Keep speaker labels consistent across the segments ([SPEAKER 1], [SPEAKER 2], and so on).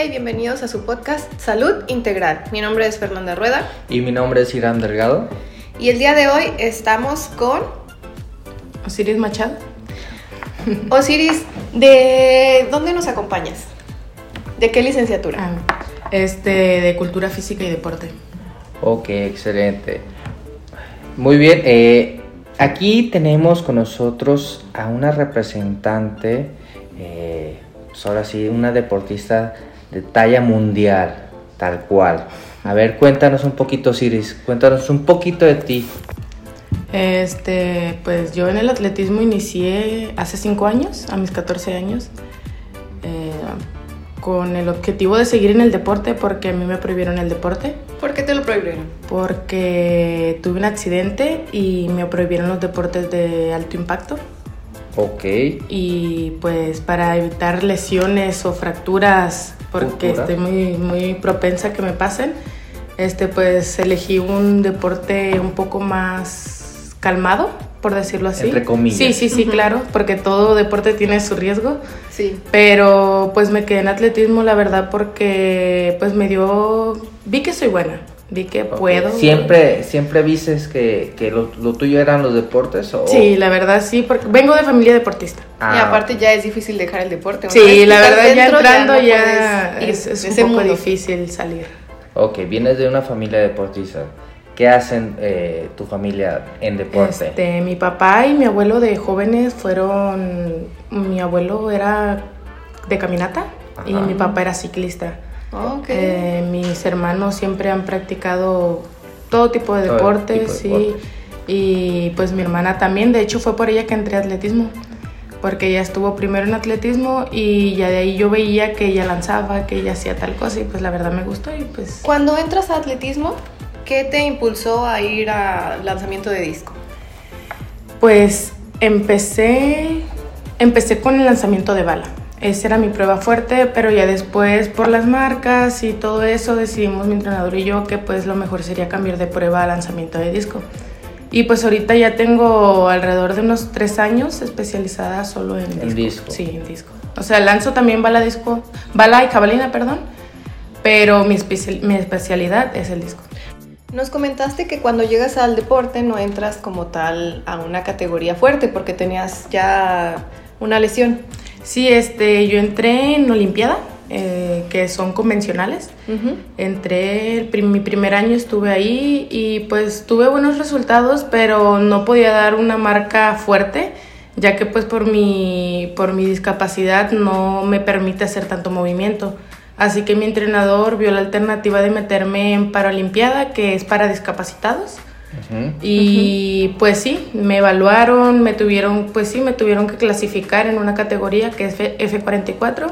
[SPEAKER 1] día y bienvenidos a su podcast Salud Integral. Mi nombre es Fernanda Rueda.
[SPEAKER 2] Y mi nombre es Irán Delgado.
[SPEAKER 1] Y el día de hoy estamos con...
[SPEAKER 3] Osiris Machado.
[SPEAKER 1] Osiris, ¿de dónde nos acompañas? ¿De qué licenciatura?
[SPEAKER 3] Ah, este, de Cultura Física y Deporte.
[SPEAKER 2] Ok, excelente. Muy bien, eh, aquí tenemos con nosotros a una representante, eh, pues ahora sí, una deportista de talla mundial, tal cual. A ver, cuéntanos un poquito, Siris, cuéntanos un poquito de ti.
[SPEAKER 3] Este, pues yo en el atletismo inicié hace 5 años, a mis 14 años, eh, con el objetivo de seguir en el deporte porque a mí me prohibieron el deporte.
[SPEAKER 1] ¿Por qué te lo prohibieron?
[SPEAKER 3] Porque tuve un accidente y me prohibieron los deportes de alto impacto.
[SPEAKER 2] Ok.
[SPEAKER 3] Y pues para evitar lesiones o fracturas, porque estoy muy, muy propensa a que me pasen, este, pues elegí un deporte un poco más calmado, por decirlo así.
[SPEAKER 2] Entre comillas.
[SPEAKER 3] Sí, sí, sí, claro, porque todo deporte tiene su riesgo.
[SPEAKER 1] Sí.
[SPEAKER 3] Pero pues me quedé en atletismo, la verdad, porque pues me dio... Vi que soy buena, vi que
[SPEAKER 2] ok.
[SPEAKER 3] puedo.
[SPEAKER 2] ¿Siempre, siempre dices que, que lo, lo tuyo eran los deportes? O...
[SPEAKER 3] Sí, la verdad sí, porque vengo de familia deportista.
[SPEAKER 2] Ah,
[SPEAKER 1] y aparte ya es difícil dejar el deporte.
[SPEAKER 3] Sí, la verdad ya entrando
[SPEAKER 1] no
[SPEAKER 3] ya,
[SPEAKER 1] puedes ir
[SPEAKER 3] es, es un poco
[SPEAKER 1] mundo.
[SPEAKER 3] difícil salir.
[SPEAKER 2] Ok, vienes de una familia deportista. ¿Qué hacen eh, tu familia en deporte?
[SPEAKER 3] Este, mi papá y mi abuelo de jóvenes fueron, mi abuelo era de caminata y
[SPEAKER 2] Ajá.
[SPEAKER 3] mi papá era ciclista.
[SPEAKER 1] Ok.
[SPEAKER 3] Eh, mis hermanos siempre han practicado todo tipo de
[SPEAKER 2] Todo
[SPEAKER 3] deportes,
[SPEAKER 2] tipo de
[SPEAKER 3] sí.
[SPEAKER 2] deportes.
[SPEAKER 3] Y pues mi hermana también, de hecho fue por ella que entré a atletismo, porque ella estuvo primero en atletismo y ya de ahí yo veía que ella lanzaba, que ella hacía tal cosa y pues la verdad me gustó y pues...
[SPEAKER 1] Cuando entras a atletismo, ¿qué te impulsó a ir al lanzamiento de disco?
[SPEAKER 3] Pues empecé, empecé con el lanzamiento de bala. Esa era mi prueba fuerte, pero ya después por las marcas y todo eso decidimos mi entrenador y yo que pues lo mejor sería cambiar de prueba a lanzamiento de disco. Y pues ahorita ya tengo alrededor de unos tres años especializada solo en disco.
[SPEAKER 2] En disco.
[SPEAKER 3] Sí, en disco. O sea, lanzo también bala disco, bala y cabalina, perdón, pero mi, especial- mi especialidad es el disco.
[SPEAKER 1] Nos comentaste que cuando llegas al deporte no entras como tal a una categoría fuerte porque tenías ya una lesión.
[SPEAKER 3] Sí, este, yo entré en Olimpiada, eh, que son convencionales. Entré, el prim- mi primer año estuve ahí y pues tuve buenos resultados, pero no podía dar una marca fuerte, ya que pues por mi, por mi discapacidad no me permite hacer tanto movimiento. Así que mi entrenador vio la alternativa de meterme en Paralimpiada, que es para discapacitados.
[SPEAKER 2] Ujú.
[SPEAKER 3] Y pues sí, me evaluaron, me tuvieron, pues sí, me tuvieron que clasificar en una categoría que es F- F44,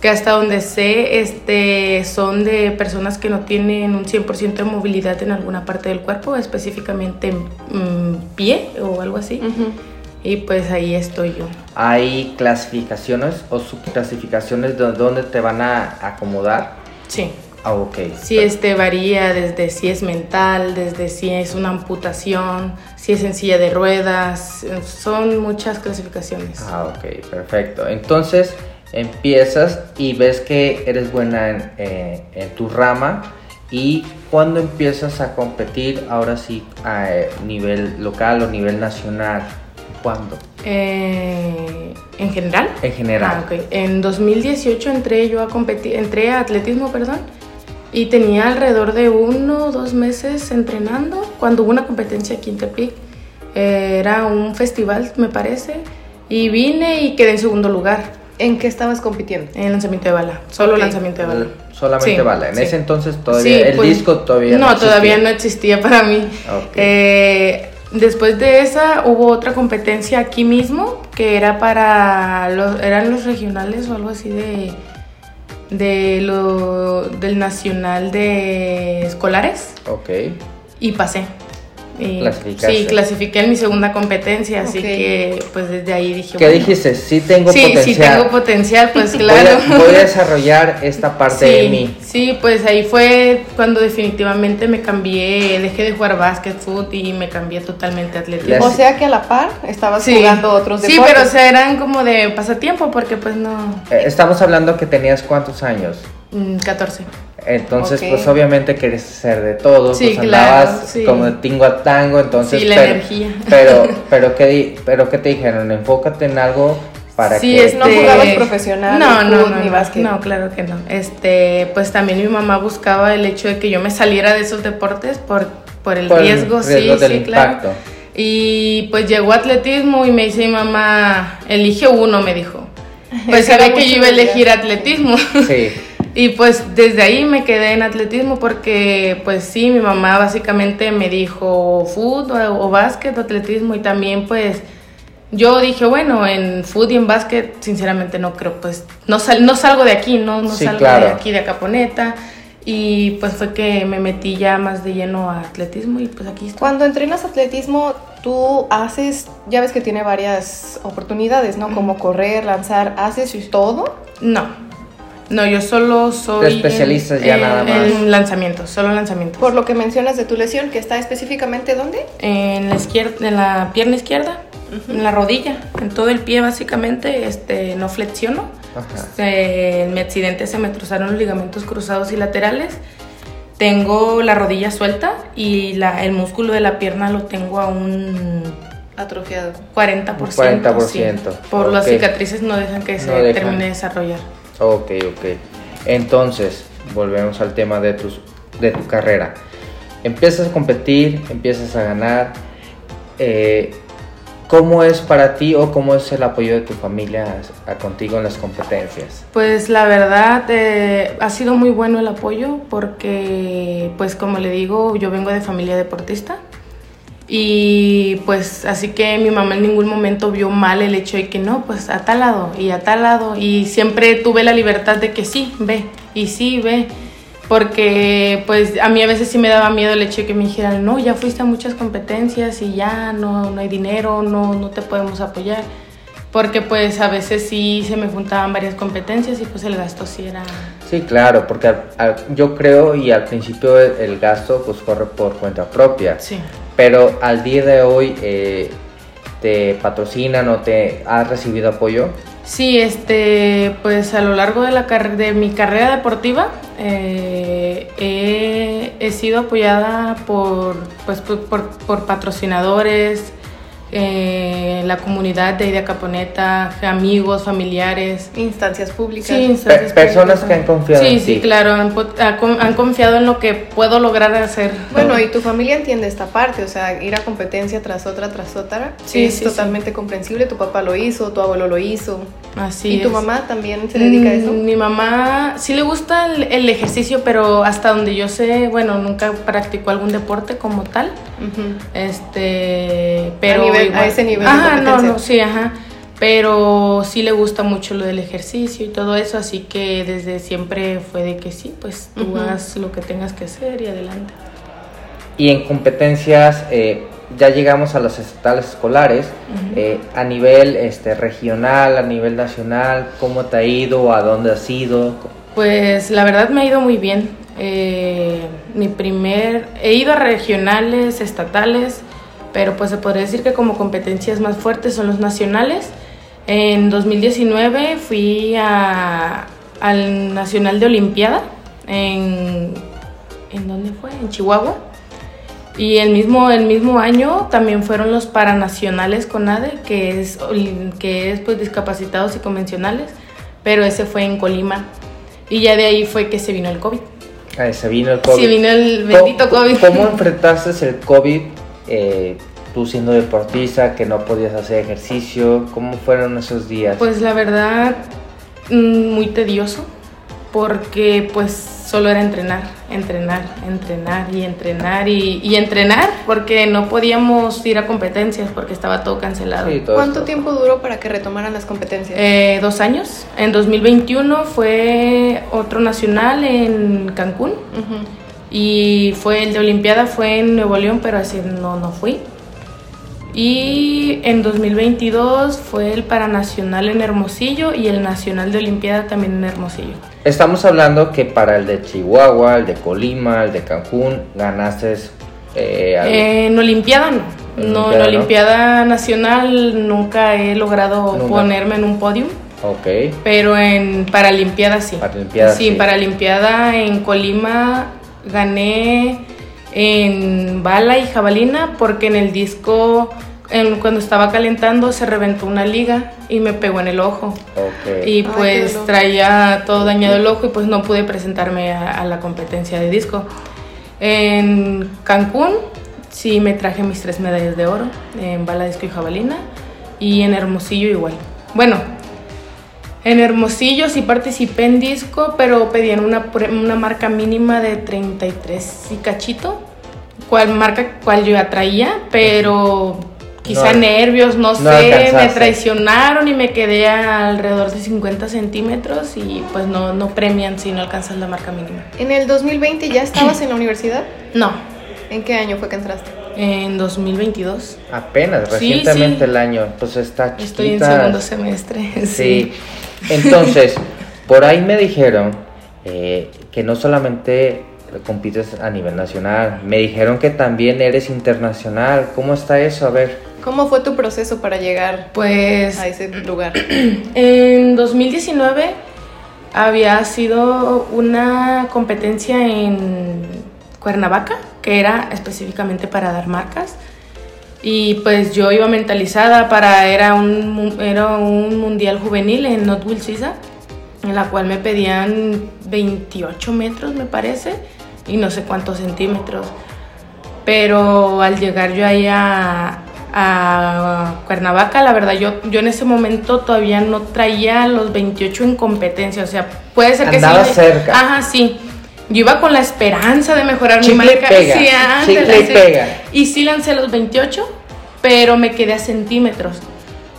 [SPEAKER 3] que hasta donde sé, este, son de personas que no tienen un 100% de movilidad en alguna parte del cuerpo, específicamente mm, pie o algo así.
[SPEAKER 1] Ujú.
[SPEAKER 3] Y pues ahí estoy yo.
[SPEAKER 2] ¿Hay clasificaciones o subclasificaciones de dónde te van a acomodar?
[SPEAKER 3] Sí.
[SPEAKER 2] Ah, ok.
[SPEAKER 3] Sí, este varía desde si es mental, desde si es una amputación, si es en silla de ruedas, eh, son muchas clasificaciones.
[SPEAKER 2] Ah, ok, perfecto. Entonces empiezas y ves que eres buena en, eh, en tu rama y cuando empiezas a competir, ahora sí, a eh, nivel local o nivel nacional, ¿cuándo?
[SPEAKER 3] Eh, en general.
[SPEAKER 2] En general.
[SPEAKER 3] Ah, ok. En 2018 entré yo a competir, entré a atletismo, perdón, y tenía alrededor de uno o dos meses entrenando cuando hubo una competencia aquí en Tepic. Eh, era un festival, me parece, y vine y quedé en segundo lugar
[SPEAKER 1] ¿En qué estabas compitiendo?
[SPEAKER 3] en lanzamiento de bala, solo
[SPEAKER 1] Ok.
[SPEAKER 3] lanzamiento de bala.
[SPEAKER 2] Solamente
[SPEAKER 3] Sí,
[SPEAKER 2] bala. En
[SPEAKER 3] sí.
[SPEAKER 2] ese entonces todavía
[SPEAKER 3] Sí,
[SPEAKER 2] el
[SPEAKER 3] pues,
[SPEAKER 2] disco todavía no
[SPEAKER 3] No,
[SPEAKER 2] existía.
[SPEAKER 3] todavía no existía para mí. Eh, después de esa hubo otra competencia aquí mismo que era para los, eran los regionales o algo así de de lo del nacional de escolares
[SPEAKER 2] Ok.
[SPEAKER 3] y pasé.
[SPEAKER 2] Clasificaste.
[SPEAKER 3] sí, clasifiqué en mi segunda competencia, así
[SPEAKER 1] Ok.
[SPEAKER 3] que pues desde ahí dije
[SPEAKER 2] ¿Qué
[SPEAKER 3] bueno,
[SPEAKER 2] dijiste? Sí tengo
[SPEAKER 3] sí,
[SPEAKER 2] potencial.
[SPEAKER 3] sí tengo potencial, pues
[SPEAKER 2] Voy
[SPEAKER 3] claro.
[SPEAKER 2] a- Voy a, desarrollar esta parte
[SPEAKER 3] sí,
[SPEAKER 2] de mí.
[SPEAKER 3] Sí, pues ahí fue cuando definitivamente me cambié, dejé de jugar básquet, fútbol y me cambié totalmente a atletismo.
[SPEAKER 1] O sea que a la par estabas
[SPEAKER 3] Sí.
[SPEAKER 1] jugando otros
[SPEAKER 3] Sí,
[SPEAKER 1] deportes.
[SPEAKER 3] pero o sea, eran como de pasatiempo porque pues no...
[SPEAKER 2] Eh, Estamos hablando que tenías cuántos años.
[SPEAKER 3] Mm, 14.
[SPEAKER 2] Entonces, pues obviamente querías ser de todo,
[SPEAKER 3] Sí,
[SPEAKER 2] pues
[SPEAKER 3] claro,
[SPEAKER 2] andabas
[SPEAKER 3] sí.
[SPEAKER 2] como de tingo a tango, entonces...
[SPEAKER 3] Sí, la
[SPEAKER 2] pero,
[SPEAKER 3] energía.
[SPEAKER 2] Pero, pero, ¿qué, di- pero ¿qué te dijeron? Enfócate en algo para
[SPEAKER 3] Sí,
[SPEAKER 2] que...
[SPEAKER 3] este-
[SPEAKER 1] No jugabas profesional,
[SPEAKER 3] No, no, no,
[SPEAKER 1] ni
[SPEAKER 3] no,
[SPEAKER 1] básquet.
[SPEAKER 3] no, claro que no. Este, pues también mi mamá buscaba el hecho de que yo me saliera de esos deportes por, por el
[SPEAKER 2] Por el
[SPEAKER 3] riesgo, sí,
[SPEAKER 2] del
[SPEAKER 3] sí, claro.
[SPEAKER 2] impacto.
[SPEAKER 3] Y pues llegó atletismo y me dice mi mamá, elige uno, me dijo. Pues sabía que yo iba a elegir atletismo.
[SPEAKER 2] Sí,
[SPEAKER 3] Y pues desde ahí me quedé en atletismo porque pues sí, mi mamá básicamente me dijo fútbol o, o básquet o atletismo y también pues yo dije, bueno, en fútbol y en básquet sinceramente no creo, pues no, sal- no salgo de aquí, no, no
[SPEAKER 2] Sí,
[SPEAKER 3] salgo
[SPEAKER 2] claro.
[SPEAKER 3] de aquí de Acaponeta y pues fue que me metí ya más de lleno a atletismo y pues aquí estoy.
[SPEAKER 1] Cuando entrenas atletismo, tú haces, ya ves que tiene varias oportunidades, ¿no? Como correr, lanzar, ¿haces todo?
[SPEAKER 3] No, no, yo solo soy...
[SPEAKER 2] Te especializas ya nada más.
[SPEAKER 3] En lanzamientos, solo lanzamientos.
[SPEAKER 1] Por lo que mencionas de tu lesión, que está específicamente ¿dónde?
[SPEAKER 3] en la izquierda, en la pierna izquierda, en la rodilla, en todo el pie básicamente, este, no flexiono.
[SPEAKER 2] Ajá.
[SPEAKER 3] Este, en mi accidente se me cruzaron los ligamentos cruzados y laterales. Tengo la rodilla suelta y la, el músculo de la pierna lo tengo a un
[SPEAKER 1] Atrofiado.
[SPEAKER 3] 40%.
[SPEAKER 2] Un 40%,
[SPEAKER 3] sí. Por las cicatrices no dejan que se
[SPEAKER 2] No dejan.
[SPEAKER 3] termine de desarrollar.
[SPEAKER 2] Ok, ok. Entonces, volvemos al tema de, tus, de tu carrera. Empiezas a competir, empiezas a ganar. eh, ¿Cómo es para ti o cómo es el apoyo de tu familia a- contigo en las competencias?
[SPEAKER 3] Pues la verdad eh, ha sido muy bueno el apoyo porque pues como le digo yo vengo de familia deportista y pues así que mi mamá en ningún momento vio mal el hecho de que no pues a tal lado y a tal lado y siempre tuve la libertad de que sí ve y sí ve porque pues a mí a veces sí me daba miedo el hecho de que me dijeran no ya fuiste a muchas competencias y ya no no hay dinero no no te podemos apoyar porque pues a veces sí se me juntaban varias competencias y pues el gasto sí era...
[SPEAKER 2] Sí, claro, porque al- al- yo creo y al principio el, el gasto pues corre por cuenta propia.
[SPEAKER 3] Sí.
[SPEAKER 2] Pero al día de hoy eh, te patrocinan o te has recibido apoyo.
[SPEAKER 3] Sí, este, pues a lo largo de, la de mi carrera deportiva eh, he, sido apoyada por, pues, por- por patrocinadores, eh, la comunidad de ahí de Acaponeta, amigos, familiares.
[SPEAKER 1] Instancias públicas.
[SPEAKER 3] Sí, instancias
[SPEAKER 2] Pe- personas
[SPEAKER 3] públicas
[SPEAKER 2] que han confiado
[SPEAKER 3] Sí,
[SPEAKER 2] en
[SPEAKER 3] sí,
[SPEAKER 2] ti.
[SPEAKER 3] claro, han, han confiado en lo que puedo lograr hacer.
[SPEAKER 1] Bueno, y tu familia entiende esta parte, o sea, ir a competencia tras otra, tras otra,
[SPEAKER 3] Sí,
[SPEAKER 1] es
[SPEAKER 3] sí,
[SPEAKER 1] totalmente comprensible. Tu papá lo hizo, tu abuelo lo hizo.
[SPEAKER 3] Así
[SPEAKER 1] ¿Y tu
[SPEAKER 3] es.
[SPEAKER 1] mamá también se dedica a eso?
[SPEAKER 3] Mm, Mi mamá sí le gusta el, el ejercicio, pero hasta donde yo sé, bueno, nunca practicó algún deporte como tal.
[SPEAKER 1] Ujú.
[SPEAKER 3] Este, pero
[SPEAKER 1] nivel- a ese nivel de
[SPEAKER 3] Ajá, no,
[SPEAKER 1] competencia.
[SPEAKER 3] no, sí, ajá. Pero sí le gusta mucho lo del ejercicio y todo eso, así que desde siempre fue de que sí, pues tú
[SPEAKER 1] Ujú.
[SPEAKER 3] haz lo que tengas que hacer y adelante.
[SPEAKER 2] Y en competencias, eh, ya llegamos a las estatales escolares,
[SPEAKER 3] Ujú.
[SPEAKER 2] eh, a nivel este, regional, a nivel nacional, ¿cómo te ha ido? ¿A dónde has ido?
[SPEAKER 3] Pues la verdad me ha ido muy bien. Eh, mi primer, he ido a regionales, estatales, pero pues se podría decir que como competencias más fuertes son los nacionales. En 2019 fui a, al Nacional de Olimpiada en, ¿en dónde fue? En Chihuahua. Y el mismo, el mismo año también fueron los paranacionales con ADE, que es, que es pues discapacitados y convencionales, pero ese fue en Colima. Y ya de ahí fue que se vino el COVID.
[SPEAKER 2] Se vino el COVID.
[SPEAKER 3] Sí, vino el bendito
[SPEAKER 2] ¿Cómo-
[SPEAKER 3] COVID.
[SPEAKER 2] ¿Cómo enfrentaste el COVID? eh, tú siendo deportista, que no podías hacer ejercicio, ¿cómo fueron esos días?
[SPEAKER 3] Pues la verdad, mm, muy tedioso, porque pues solo era entrenar, entrenar, entrenar y entrenar y, y entrenar, porque no podíamos ir a competencias porque estaba todo cancelado.
[SPEAKER 2] Sí, todo
[SPEAKER 1] ¿Cuánto
[SPEAKER 2] esto.
[SPEAKER 1] tiempo duró para que retomaran las competencias?
[SPEAKER 3] Eh, dos años. En 2021 fue otro nacional en Cancún y fue el de Olimpiada fue en Nuevo León, pero así no, no fui. Y en 2022 fue el Paranacional en Hermosillo y el Nacional de Olimpiada también en Hermosillo.
[SPEAKER 2] Estamos hablando que para el de Chihuahua, el de Colima, el de Cancún, ganaste eh, algo.
[SPEAKER 3] En Olimpiada no.
[SPEAKER 2] En
[SPEAKER 3] No,
[SPEAKER 2] Olimpiada,
[SPEAKER 3] en. Olimpiada Nacional nunca he logrado
[SPEAKER 2] Nunca.
[SPEAKER 3] ponerme en un podium.
[SPEAKER 2] Ok.
[SPEAKER 3] Pero en Paralimpiada sí.
[SPEAKER 2] Paralimpiada,
[SPEAKER 3] sí.
[SPEAKER 2] sí.
[SPEAKER 3] Paralimpiada en Colima gané en bala y jabalina porque en el disco, en- cuando estaba calentando, se reventó una liga y me pegó en el ojo. Y pues traía todo dañado el ojo y pues no pude presentarme a, a la competencia de disco. En Cancún sí me traje mis tres medallas de oro en bala, disco y jabalina. Y en Hermosillo igual. Bueno, en Hermosillo sí participé en disco, pero pedían una, una marca mínima de 33 y cachito. Cual marca cual yo ya traía, pero quizá
[SPEAKER 2] No-
[SPEAKER 3] nervios, no,
[SPEAKER 2] no
[SPEAKER 3] sé, me traicionaron y me quedé alrededor de 50 centímetros y pues no, no premian si no alcanzas la marca mínima.
[SPEAKER 1] ¿En el 2020 ya estabas en la universidad?
[SPEAKER 3] No,
[SPEAKER 1] ¿En qué año fue que entraste?
[SPEAKER 3] en 2022
[SPEAKER 2] Apenas, recientemente
[SPEAKER 3] sí.
[SPEAKER 2] el año. Pues está chiquita.
[SPEAKER 3] estoy en segundo semestre.
[SPEAKER 2] Sí. Entonces, por ahí me dijeron eh, que no solamente compites a nivel nacional, me dijeron que también eres internacional. ¿Cómo está eso? A ver.
[SPEAKER 1] ¿Cómo fue tu proceso para llegar
[SPEAKER 3] Pues
[SPEAKER 1] a ese lugar?
[SPEAKER 3] En 2019 había sido una competencia en Cuernavaca, que era específicamente para dar marcas. Y pues yo iba mentalizada para, era un, era un mundial juvenil en Notwil, Suiza, en la cual me pedían 28 metros, me parece, y no sé cuántos centímetros. Pero al llegar yo ahí a, a Cuernavaca, la verdad, yo, yo en ese momento todavía no traía los 28 en competencia. O sea, puede ser que sí.
[SPEAKER 2] cerca.
[SPEAKER 3] Ajá, sí. Yo iba con la esperanza de mejorar
[SPEAKER 2] Chicle
[SPEAKER 3] mi marca.
[SPEAKER 2] y pega,
[SPEAKER 3] Sí, ándale,
[SPEAKER 2] chicle y
[SPEAKER 3] sí.
[SPEAKER 2] pega.
[SPEAKER 3] Y sí lancé los 28, pero me quedé a centímetros.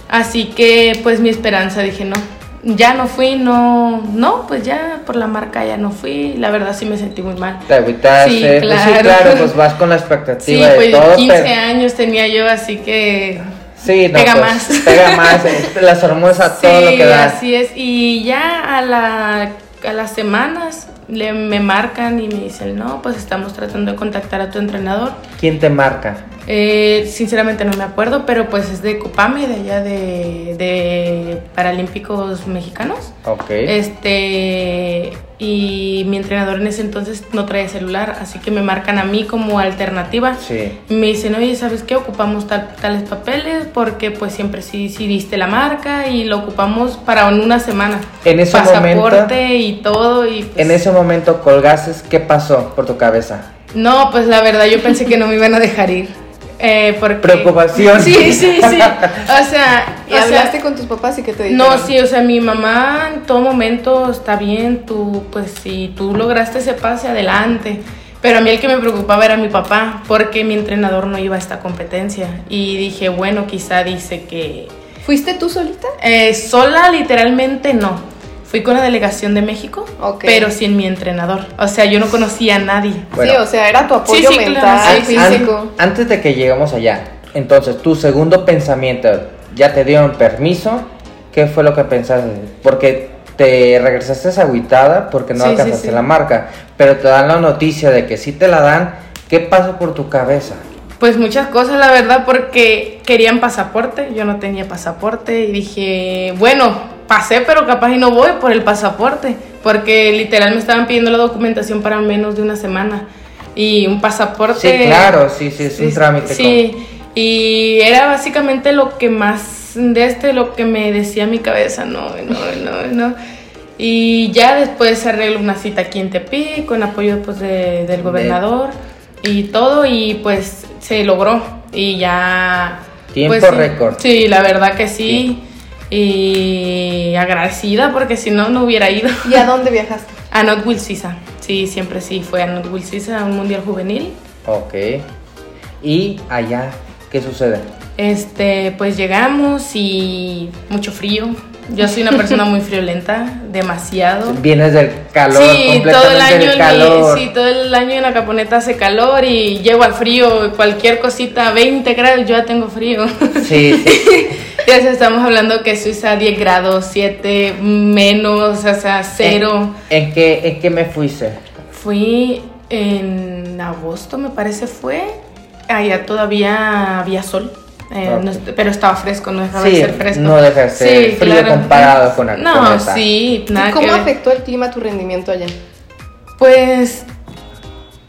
[SPEAKER 3] Así que, pues mi esperanza, dije, no, ya no fui, no, no, pues ya por la marca ya no fui. La verdad sí me sentí muy mal.
[SPEAKER 2] Te agüitaste.
[SPEAKER 3] Sí,
[SPEAKER 2] Pues sí,
[SPEAKER 3] claro.
[SPEAKER 2] claro, pues vas con la
[SPEAKER 3] Sí,
[SPEAKER 2] expectativa de
[SPEAKER 3] pues
[SPEAKER 2] todo.
[SPEAKER 3] 15
[SPEAKER 2] pero-
[SPEAKER 3] años tenía yo, así que
[SPEAKER 2] Sí, no,
[SPEAKER 3] Pega
[SPEAKER 2] pues,
[SPEAKER 3] más.
[SPEAKER 2] Pega más. eh, Las hormonas a todo lo
[SPEAKER 3] sí,
[SPEAKER 2] que da.
[SPEAKER 3] así es. Y ya a, la, a las semanas le, me marcan y me dicen, no, pues estamos tratando de contactar a tu entrenador.
[SPEAKER 2] ¿Quién te marca?
[SPEAKER 3] Eh, sinceramente no me acuerdo, pero pues es de Copame, de allá de, de Paralímpicos Mexicanos.
[SPEAKER 2] Ok.
[SPEAKER 3] Este, y mi entrenador en ese entonces no traía celular, así que me marcan a mí como alternativa.
[SPEAKER 2] Sí.
[SPEAKER 3] Me dicen, oye, ¿sabes qué? Ocupamos tal- tales papeles porque pues siempre sí, sí diste la marca y lo ocupamos para una semana.
[SPEAKER 2] En ese
[SPEAKER 3] Pasaporte
[SPEAKER 2] momento-
[SPEAKER 3] y todo. Y pues,
[SPEAKER 2] En ese momento colgaste, ¿qué pasó por tu cabeza?
[SPEAKER 3] No, pues la verdad yo pensé que no me iban a dejar ir. Eh, porque...
[SPEAKER 2] Preocupación.
[SPEAKER 3] Sí, sí, sí. O sea,
[SPEAKER 1] ¿Y
[SPEAKER 3] o sea,
[SPEAKER 1] hablaste con tus papás y qué te dijeron?
[SPEAKER 3] No, sí, o sea, mi mamá en todo momento está bien, tú, pues si tú lograste ese pase, adelante. Pero a mí el que me preocupaba era mi papá, porque mi entrenador no iba a esta competencia. Y dije, bueno, quizá dice que...
[SPEAKER 1] ¿Fuiste tú solita?
[SPEAKER 3] eh, sola, literalmente no. Fui con la delegación de México,
[SPEAKER 1] Ok.
[SPEAKER 3] pero sin mi entrenador. O sea, yo no conocía a nadie.
[SPEAKER 2] Bueno.
[SPEAKER 1] sí, o sea, era tu apoyo
[SPEAKER 3] Sí, sí, claro,
[SPEAKER 1] mental,
[SPEAKER 3] sí, sí,
[SPEAKER 2] An-
[SPEAKER 1] físico.
[SPEAKER 2] antes de que lleguemos allá, entonces, tu segundo pensamiento, ¿ya te dieron permiso? ¿Qué fue lo que pensaste? Porque te regresaste agüitada porque no alcanzaste
[SPEAKER 3] sí.
[SPEAKER 2] la marca, pero te dan la noticia de que si te la dan, ¿qué pasa por tu cabeza?
[SPEAKER 3] Pues muchas cosas, la verdad, porque querían pasaporte, yo no tenía pasaporte y dije, bueno, pasé, pero capaz y no voy por el pasaporte, porque literal me estaban pidiendo la documentación para menos de una semana y un pasaporte.
[SPEAKER 2] Sí, claro, sí, sí, es un
[SPEAKER 3] Sí,
[SPEAKER 2] trámite.
[SPEAKER 3] Sí, y era básicamente lo que más de este, lo que me decía mi cabeza, no, no, no, no. Y ya después se arregló una cita aquí en Tepic con apoyo pues, de- del gobernador y todo y pues se logró y ya...
[SPEAKER 2] Tiempo
[SPEAKER 3] pues, sí,
[SPEAKER 2] récord.
[SPEAKER 3] Sí, la verdad que sí. Y agradecida porque si no, no hubiera ido.
[SPEAKER 1] ¿Y a dónde viajaste?
[SPEAKER 3] A Notwil Suiza. Sí, siempre sí, fue a Notwil Suiza, a un mundial juvenil.
[SPEAKER 2] Ok. Y allá, ¿qué sucede?
[SPEAKER 3] Este, pues llegamos y mucho frío. Yo soy una persona muy friolenta, demasiado.
[SPEAKER 2] Vienes del calor,
[SPEAKER 3] sí, todo el año mi-
[SPEAKER 2] calor.
[SPEAKER 3] sí, todo el año en la caponeta hace calor y llego al frío, cualquier cosita, 20 grados, yo ya tengo frío.
[SPEAKER 2] Sí, sí.
[SPEAKER 3] ya estamos hablando que Suiza 10 grados, 7 menos, o sea, cero.
[SPEAKER 2] ¿En, en qué, ¿En qué me fuiste?
[SPEAKER 3] Fui en agosto, me parece fue. Allá todavía había sol. eh,
[SPEAKER 2] Ok.
[SPEAKER 3] no pero estaba fresco, no dejaba
[SPEAKER 2] Sí,
[SPEAKER 3] de ser fresco.
[SPEAKER 2] no deja de ser frío comparado con la
[SPEAKER 3] No,
[SPEAKER 2] Cuneta.
[SPEAKER 3] sí, nada
[SPEAKER 1] ¿Y cómo
[SPEAKER 3] que
[SPEAKER 1] afectó el clima tu rendimiento allá?
[SPEAKER 3] Pues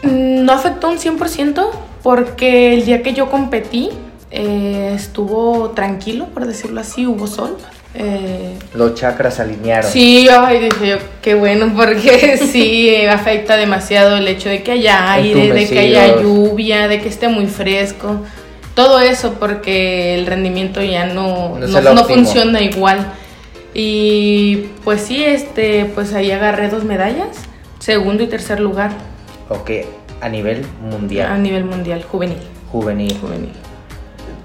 [SPEAKER 3] no afectó un 100% porque el día que yo competí eh, estuvo tranquilo, por decirlo así, hubo sol. Eh,
[SPEAKER 2] Los chakras alinearon.
[SPEAKER 3] sí, ay, dije yo, qué bueno, porque sí eh, afecta demasiado el hecho de que haya aire, de que haya lluvia, de que esté muy fresco. Todo eso porque el rendimiento ya no,
[SPEAKER 2] No
[SPEAKER 3] no, funciona igual. Y pues sí, este, pues ahí agarré dos medallas, segundo y tercer lugar
[SPEAKER 2] Ok, a nivel
[SPEAKER 3] a
[SPEAKER 2] mundial,
[SPEAKER 3] nivel mundial, juvenil.
[SPEAKER 2] juvenil.
[SPEAKER 3] juvenil.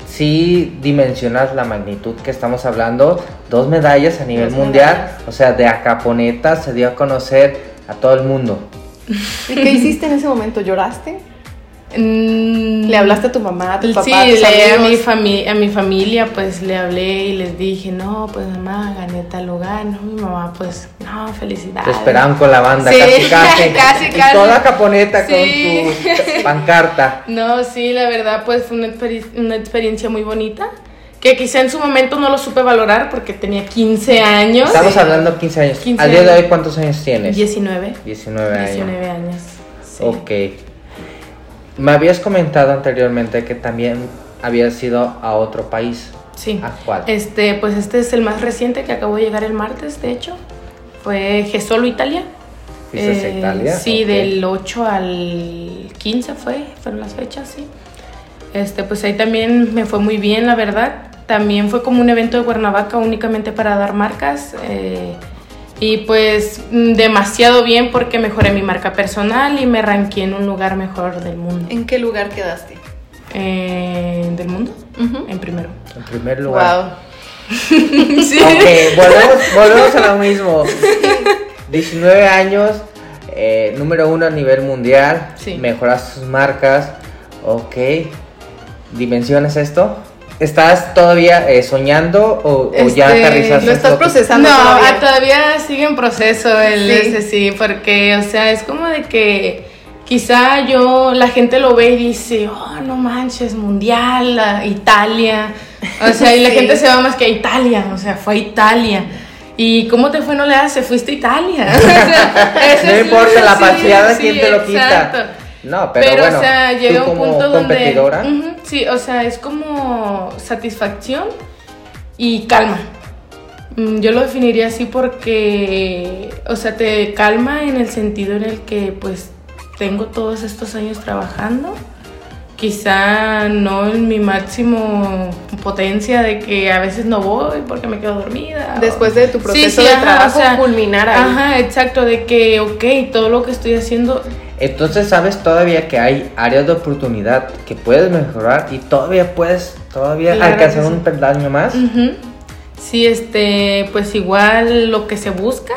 [SPEAKER 2] Sí dimensionas la magnitud que estamos hablando. Dos medallas a nivel
[SPEAKER 1] Dos
[SPEAKER 2] mundial.
[SPEAKER 1] medallas.
[SPEAKER 2] O sea, de Acaponeta se dio a conocer a todo el mundo.
[SPEAKER 1] ¿Y qué hiciste en ese momento? ¿Lloraste?
[SPEAKER 3] Mm,
[SPEAKER 1] ¿Le hablaste a tu mamá, a tu papá,
[SPEAKER 3] sí,
[SPEAKER 1] a tus
[SPEAKER 3] le- a, mi
[SPEAKER 1] amigos?
[SPEAKER 3] fami- a mi familia pues le hablé y les dije, no, pues mamá, gané tal lugar, no, mi mamá pues, no, felicidades.
[SPEAKER 2] Te esperaban con la banda,
[SPEAKER 3] Sí,
[SPEAKER 2] casi casi.
[SPEAKER 3] casi,
[SPEAKER 2] Y
[SPEAKER 3] casi.
[SPEAKER 2] toda Acaponeta
[SPEAKER 3] Sí.
[SPEAKER 2] con tu pancarta.
[SPEAKER 3] No, sí, la verdad pues fue una, experi- una experiencia muy bonita, que quizá en su momento no lo supe valorar porque tenía 15 años.
[SPEAKER 2] Estamos hablando 15 años.
[SPEAKER 3] 15
[SPEAKER 2] Al día de hoy, ¿cuántos años tienes?
[SPEAKER 3] 19.
[SPEAKER 2] 19 años.
[SPEAKER 3] 19 años. sí.
[SPEAKER 2] Ok. Me habías comentado anteriormente que también habías ido a otro país.
[SPEAKER 3] Sí.
[SPEAKER 2] ¿A cuál?
[SPEAKER 3] Este, pues este es el más reciente que acabó de llegar el martes, de hecho. Fue Gesolo, Italia.
[SPEAKER 2] ¿Fuiste a
[SPEAKER 3] Eh,
[SPEAKER 2] Italia?
[SPEAKER 3] Sí, del 8 al 15 fue, fueron las fechas, sí. Este, pues ahí también me fue muy bien, la verdad. También fue como un evento de Cuernavaca únicamente para dar marcas. eh, y pues mm, demasiado bien porque mejoré mi marca personal y me ranqué en un lugar mejor del mundo.
[SPEAKER 1] ¿En qué lugar quedaste?
[SPEAKER 3] Eh, ¿Del mundo? En primero.
[SPEAKER 2] En primer lugar.
[SPEAKER 1] Wow.
[SPEAKER 3] sí.
[SPEAKER 2] Ok, volvemos, volvemos a lo mismo. 19 años, eh, número uno a nivel mundial.
[SPEAKER 3] Sí.
[SPEAKER 2] Mejoras tus marcas. Ok. ¿Dimensiones esto? ¿Estás todavía eh, soñando o, o ya
[SPEAKER 3] Este,
[SPEAKER 2] aterrizaste?
[SPEAKER 1] lo estás procesando
[SPEAKER 3] No,
[SPEAKER 1] todavía.
[SPEAKER 3] ah, todavía sigue en proceso el
[SPEAKER 1] Sí.
[SPEAKER 3] ese sí, porque, o sea, es como de que quizá yo, la gente lo ve y dice, oh, no manches, mundial, a Italia. O sea, y la
[SPEAKER 1] Sí.
[SPEAKER 3] gente se va más que a Italia, o sea, fue a Italia. ¿Y cómo te fue? No le hace, fuiste a Italia. O sea,
[SPEAKER 2] No
[SPEAKER 3] es-
[SPEAKER 2] importa la
[SPEAKER 3] sí,
[SPEAKER 2] paseada,
[SPEAKER 3] sí,
[SPEAKER 2] quién te lo quita. No, pero,
[SPEAKER 3] Pero,
[SPEAKER 2] bueno,
[SPEAKER 3] o sea, llega un punto donde... Ujú, sí, o sea, es como satisfacción y calma. Mm, Yo lo definiría así porque, o sea, te calma en el sentido en el que pues tengo todos estos años trabajando. Quizá no en mi máximo potencia de que a veces no voy porque me quedo dormida. o-
[SPEAKER 1] Después de tu proceso
[SPEAKER 3] Sí, sí,
[SPEAKER 1] de
[SPEAKER 3] ajá,
[SPEAKER 1] trabajo,
[SPEAKER 3] o sea,
[SPEAKER 1] culminar ahí.
[SPEAKER 3] Ajá, exacto, de que, ok, todo lo que estoy haciendo
[SPEAKER 2] entonces sabes todavía que hay áreas de oportunidad que puedes mejorar y todavía puedes todavía
[SPEAKER 3] Claro
[SPEAKER 2] alcanzar
[SPEAKER 3] sí.
[SPEAKER 2] un peldaño más.
[SPEAKER 3] Ujú. Sí, este, pues igual lo que se busca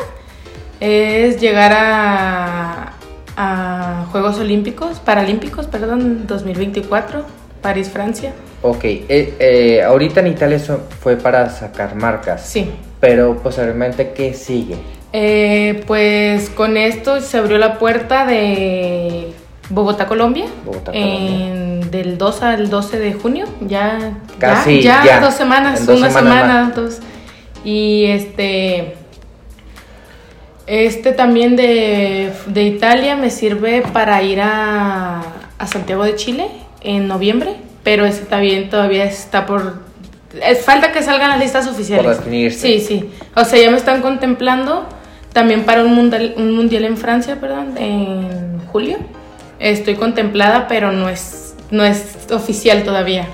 [SPEAKER 3] es llegar a, a Juegos Olímpicos, Paralímpicos, perdón, 2024, París, Francia.
[SPEAKER 2] Ok, eh, eh, ahorita en Italia eso fue para sacar marcas,
[SPEAKER 3] Sí.
[SPEAKER 2] pero posteriormente, ¿qué sigue?
[SPEAKER 3] Eh, pues con esto se abrió la puerta de Bogotá, Colombia.
[SPEAKER 2] Bogotá,
[SPEAKER 3] en- del 2 al 12 de junio. Ya,
[SPEAKER 2] Casi,
[SPEAKER 3] ya,
[SPEAKER 2] ya.
[SPEAKER 3] dos semanas,
[SPEAKER 2] dos
[SPEAKER 3] una
[SPEAKER 2] semanas
[SPEAKER 3] semana, dos. Y este. Este también de, de Italia me sirve para ir a, a Santiago de Chile en noviembre, pero ese también todavía está por... Es falta que salgan las listas oficiales.
[SPEAKER 2] Por definirse.
[SPEAKER 3] Sí, sí. O sea, ya me están contemplando también para un mundial, un mundial en Francia, perdón, en julio. Estoy contemplada, pero no es, no es oficial todavía.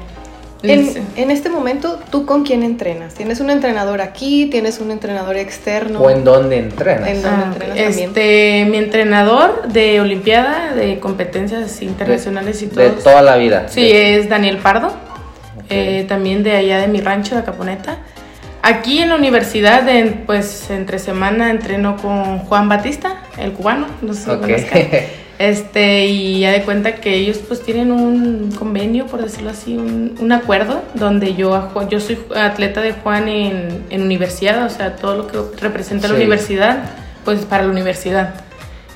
[SPEAKER 1] En, en este momento, ¿tú con quién entrenas? ¿Tienes un entrenador aquí? ¿Tienes un entrenador externo?
[SPEAKER 2] ¿O en dónde entrenas?
[SPEAKER 1] En-
[SPEAKER 3] Ah,
[SPEAKER 1] entrenas también?
[SPEAKER 3] este, mi entrenador de Olimpiada, de competencias internacionales y todo.
[SPEAKER 2] De toda la vida.
[SPEAKER 3] Sí,
[SPEAKER 2] De-
[SPEAKER 3] es Daniel Pardo, eh, también de allá de mi rancho de Caponeta. Aquí en la universidad, en- pues entre semana entreno con Juan Batista, el cubano, no sé si lo
[SPEAKER 2] Ok.
[SPEAKER 3] conozcan. Este, y ya de cuenta que ellos pues tienen un convenio, por decirlo así, un, un acuerdo, donde yo, yo soy atleta de Juan en, en universidad, o sea, todo lo que representa la universidad, pues para la universidad.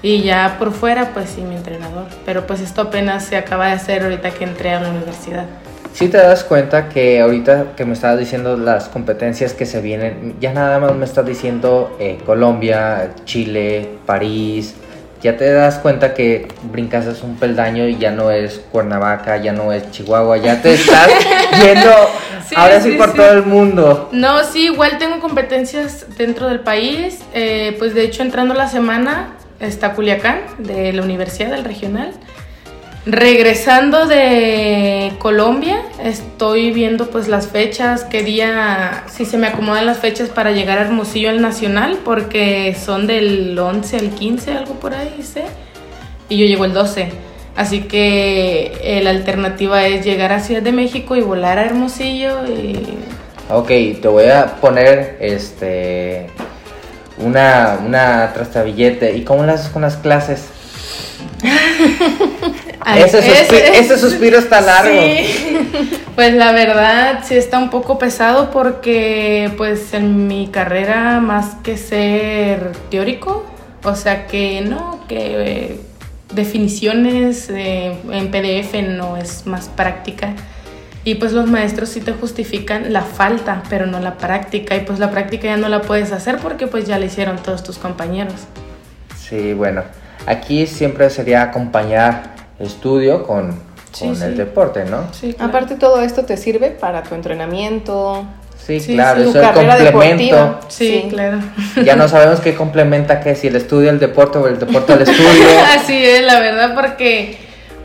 [SPEAKER 3] Y ya por fuera, pues sí, mi entrenador. Pero pues esto apenas se acaba de hacer ahorita que entré a la universidad.
[SPEAKER 2] Si te das cuenta que ahorita que me estabas diciendo las competencias que se vienen, ya nada más me estás diciendo eh, Colombia, Chile, París, ya te das cuenta que brincas es un peldaño y ya no es Cuernavaca, ya no es Chihuahua, ya te estás yendo ahora sí, por todo el mundo.
[SPEAKER 3] No, sí, igual tengo competencias dentro del país, eh, pues de hecho entrando la semana está Culiacán de la Universidad del Regional. Regresando de Colombia, estoy viendo pues las fechas, qué día, si se me acomodan las fechas para llegar a Hermosillo al Nacional, porque son del 11 al 15, algo por ahí, sé, y yo llego el 12. Así que eh, la alternativa es llegar a Ciudad de México y volar a Hermosillo. Y...
[SPEAKER 2] Ok, te voy a poner este una, una trastabillete. ¿Y cómo lo haces con las clases? ese, suspiro, está largo.
[SPEAKER 3] Pues la verdad sí está un poco pesado porque pues en mi carrera más que ser teórico, o sea que no, que definiciones en PDF no es más práctica. Y pues los maestros sí te justifican la falta, pero no la práctica. Y pues la práctica ya no la puedes hacer porque pues ya la hicieron todos tus compañeros.
[SPEAKER 2] Sí, bueno. Aquí siempre sería acompañar estudio con, el deporte, ¿no?
[SPEAKER 1] Sí, Aparte todo esto te sirve para tu entrenamiento.
[SPEAKER 2] Sí, claro, eso es el complemento.
[SPEAKER 3] Sí, claro.
[SPEAKER 2] Ya no sabemos qué complementa qué, si el estudio el deporte o el deporte al estudio.
[SPEAKER 3] Así es, la verdad, porque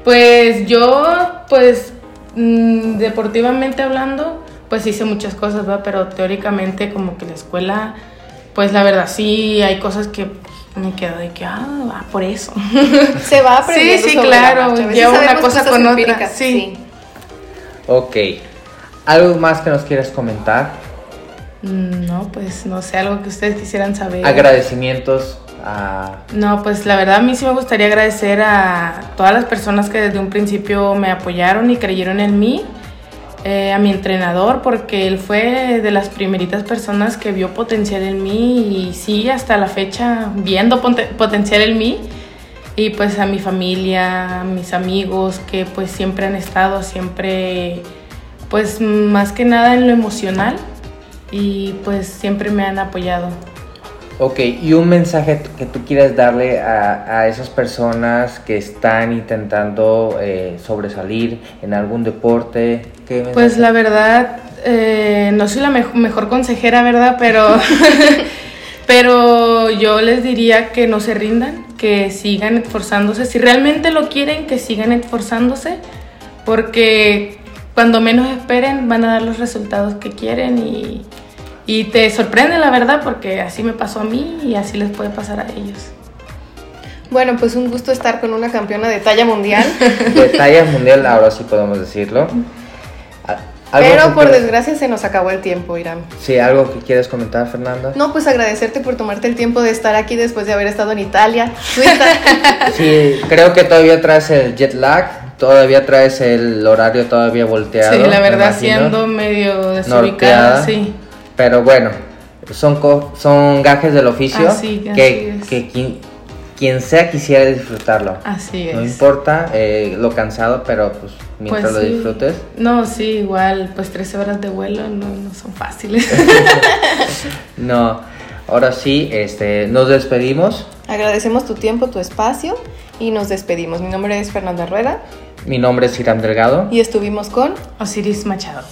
[SPEAKER 3] pues yo, pues mm, deportivamente hablando, pues hice muchas cosas, ¿va? Pero teóricamente como que la escuela, pues la verdad sí hay cosas que me quedo de que, ah, por eso.
[SPEAKER 1] Se va aprendiendo.
[SPEAKER 3] Sí, sí, claro, lleva una cosa con otra. Sí.
[SPEAKER 2] Ok. ¿Algo más que nos quieras comentar?
[SPEAKER 3] Mm, no, pues no sé, algo que ustedes quisieran saber.
[SPEAKER 2] Agradecimientos a...
[SPEAKER 3] No, pues la verdad a mí sí me gustaría agradecer a todas las personas que desde un principio me apoyaron y creyeron en mí. Eh, a mi entrenador porque él fue de las primeritas personas que vio potencial en mí y sí, hasta la fecha viendo potencial en mí. Y pues a mi familia, mis amigos que pues siempre han estado, siempre pues más que nada en lo emocional y pues siempre me han apoyado.
[SPEAKER 2] Ok, y un mensaje que tú quieras darle a, esas personas que están intentando eh, sobresalir en algún deporte.
[SPEAKER 3] pues la verdad, eh, no soy la mejor consejera, ¿verdad? Pero, pero yo les diría que no se rindan, que sigan esforzándose. Si realmente lo quieren, que sigan esforzándose, porque cuando menos esperen van a dar los resultados que quieren y y te sorprende la verdad porque así me pasó a mí y así les puede pasar a ellos.
[SPEAKER 1] Bueno, pues un gusto estar con una campeona de talla mundial.
[SPEAKER 2] De talla mundial, ahora sí podemos decirlo.
[SPEAKER 1] Pero por desgracia se nos acabó el tiempo, Irán.
[SPEAKER 2] Sí, ¿algo que quieres comentar, Fernanda?
[SPEAKER 1] No, pues agradecerte por tomarte el tiempo de estar aquí después de haber estado en Italia,
[SPEAKER 2] sí, creo que todavía traes el jet lag, todavía traes el horario todavía volteado.
[SPEAKER 3] Sí, la verdad, siendo medio desubicada, sí.
[SPEAKER 2] Pero bueno, son, son gajes del oficio que, que quien, sea quisiera disfrutarlo.
[SPEAKER 3] Así es.
[SPEAKER 2] No importa eh, lo cansado, pero pues mientras pues lo disfrutes.
[SPEAKER 3] No, sí, igual, pues 13 horas de vuelo no, son fáciles.
[SPEAKER 2] no, ahora sí, este, nos despedimos.
[SPEAKER 1] Agradecemos tu tiempo, tu espacio y nos despedimos. Mi nombre es Fernanda Rueda.
[SPEAKER 2] Mi nombre es Irán Delgado.
[SPEAKER 1] Y estuvimos con
[SPEAKER 3] Osiris Machado.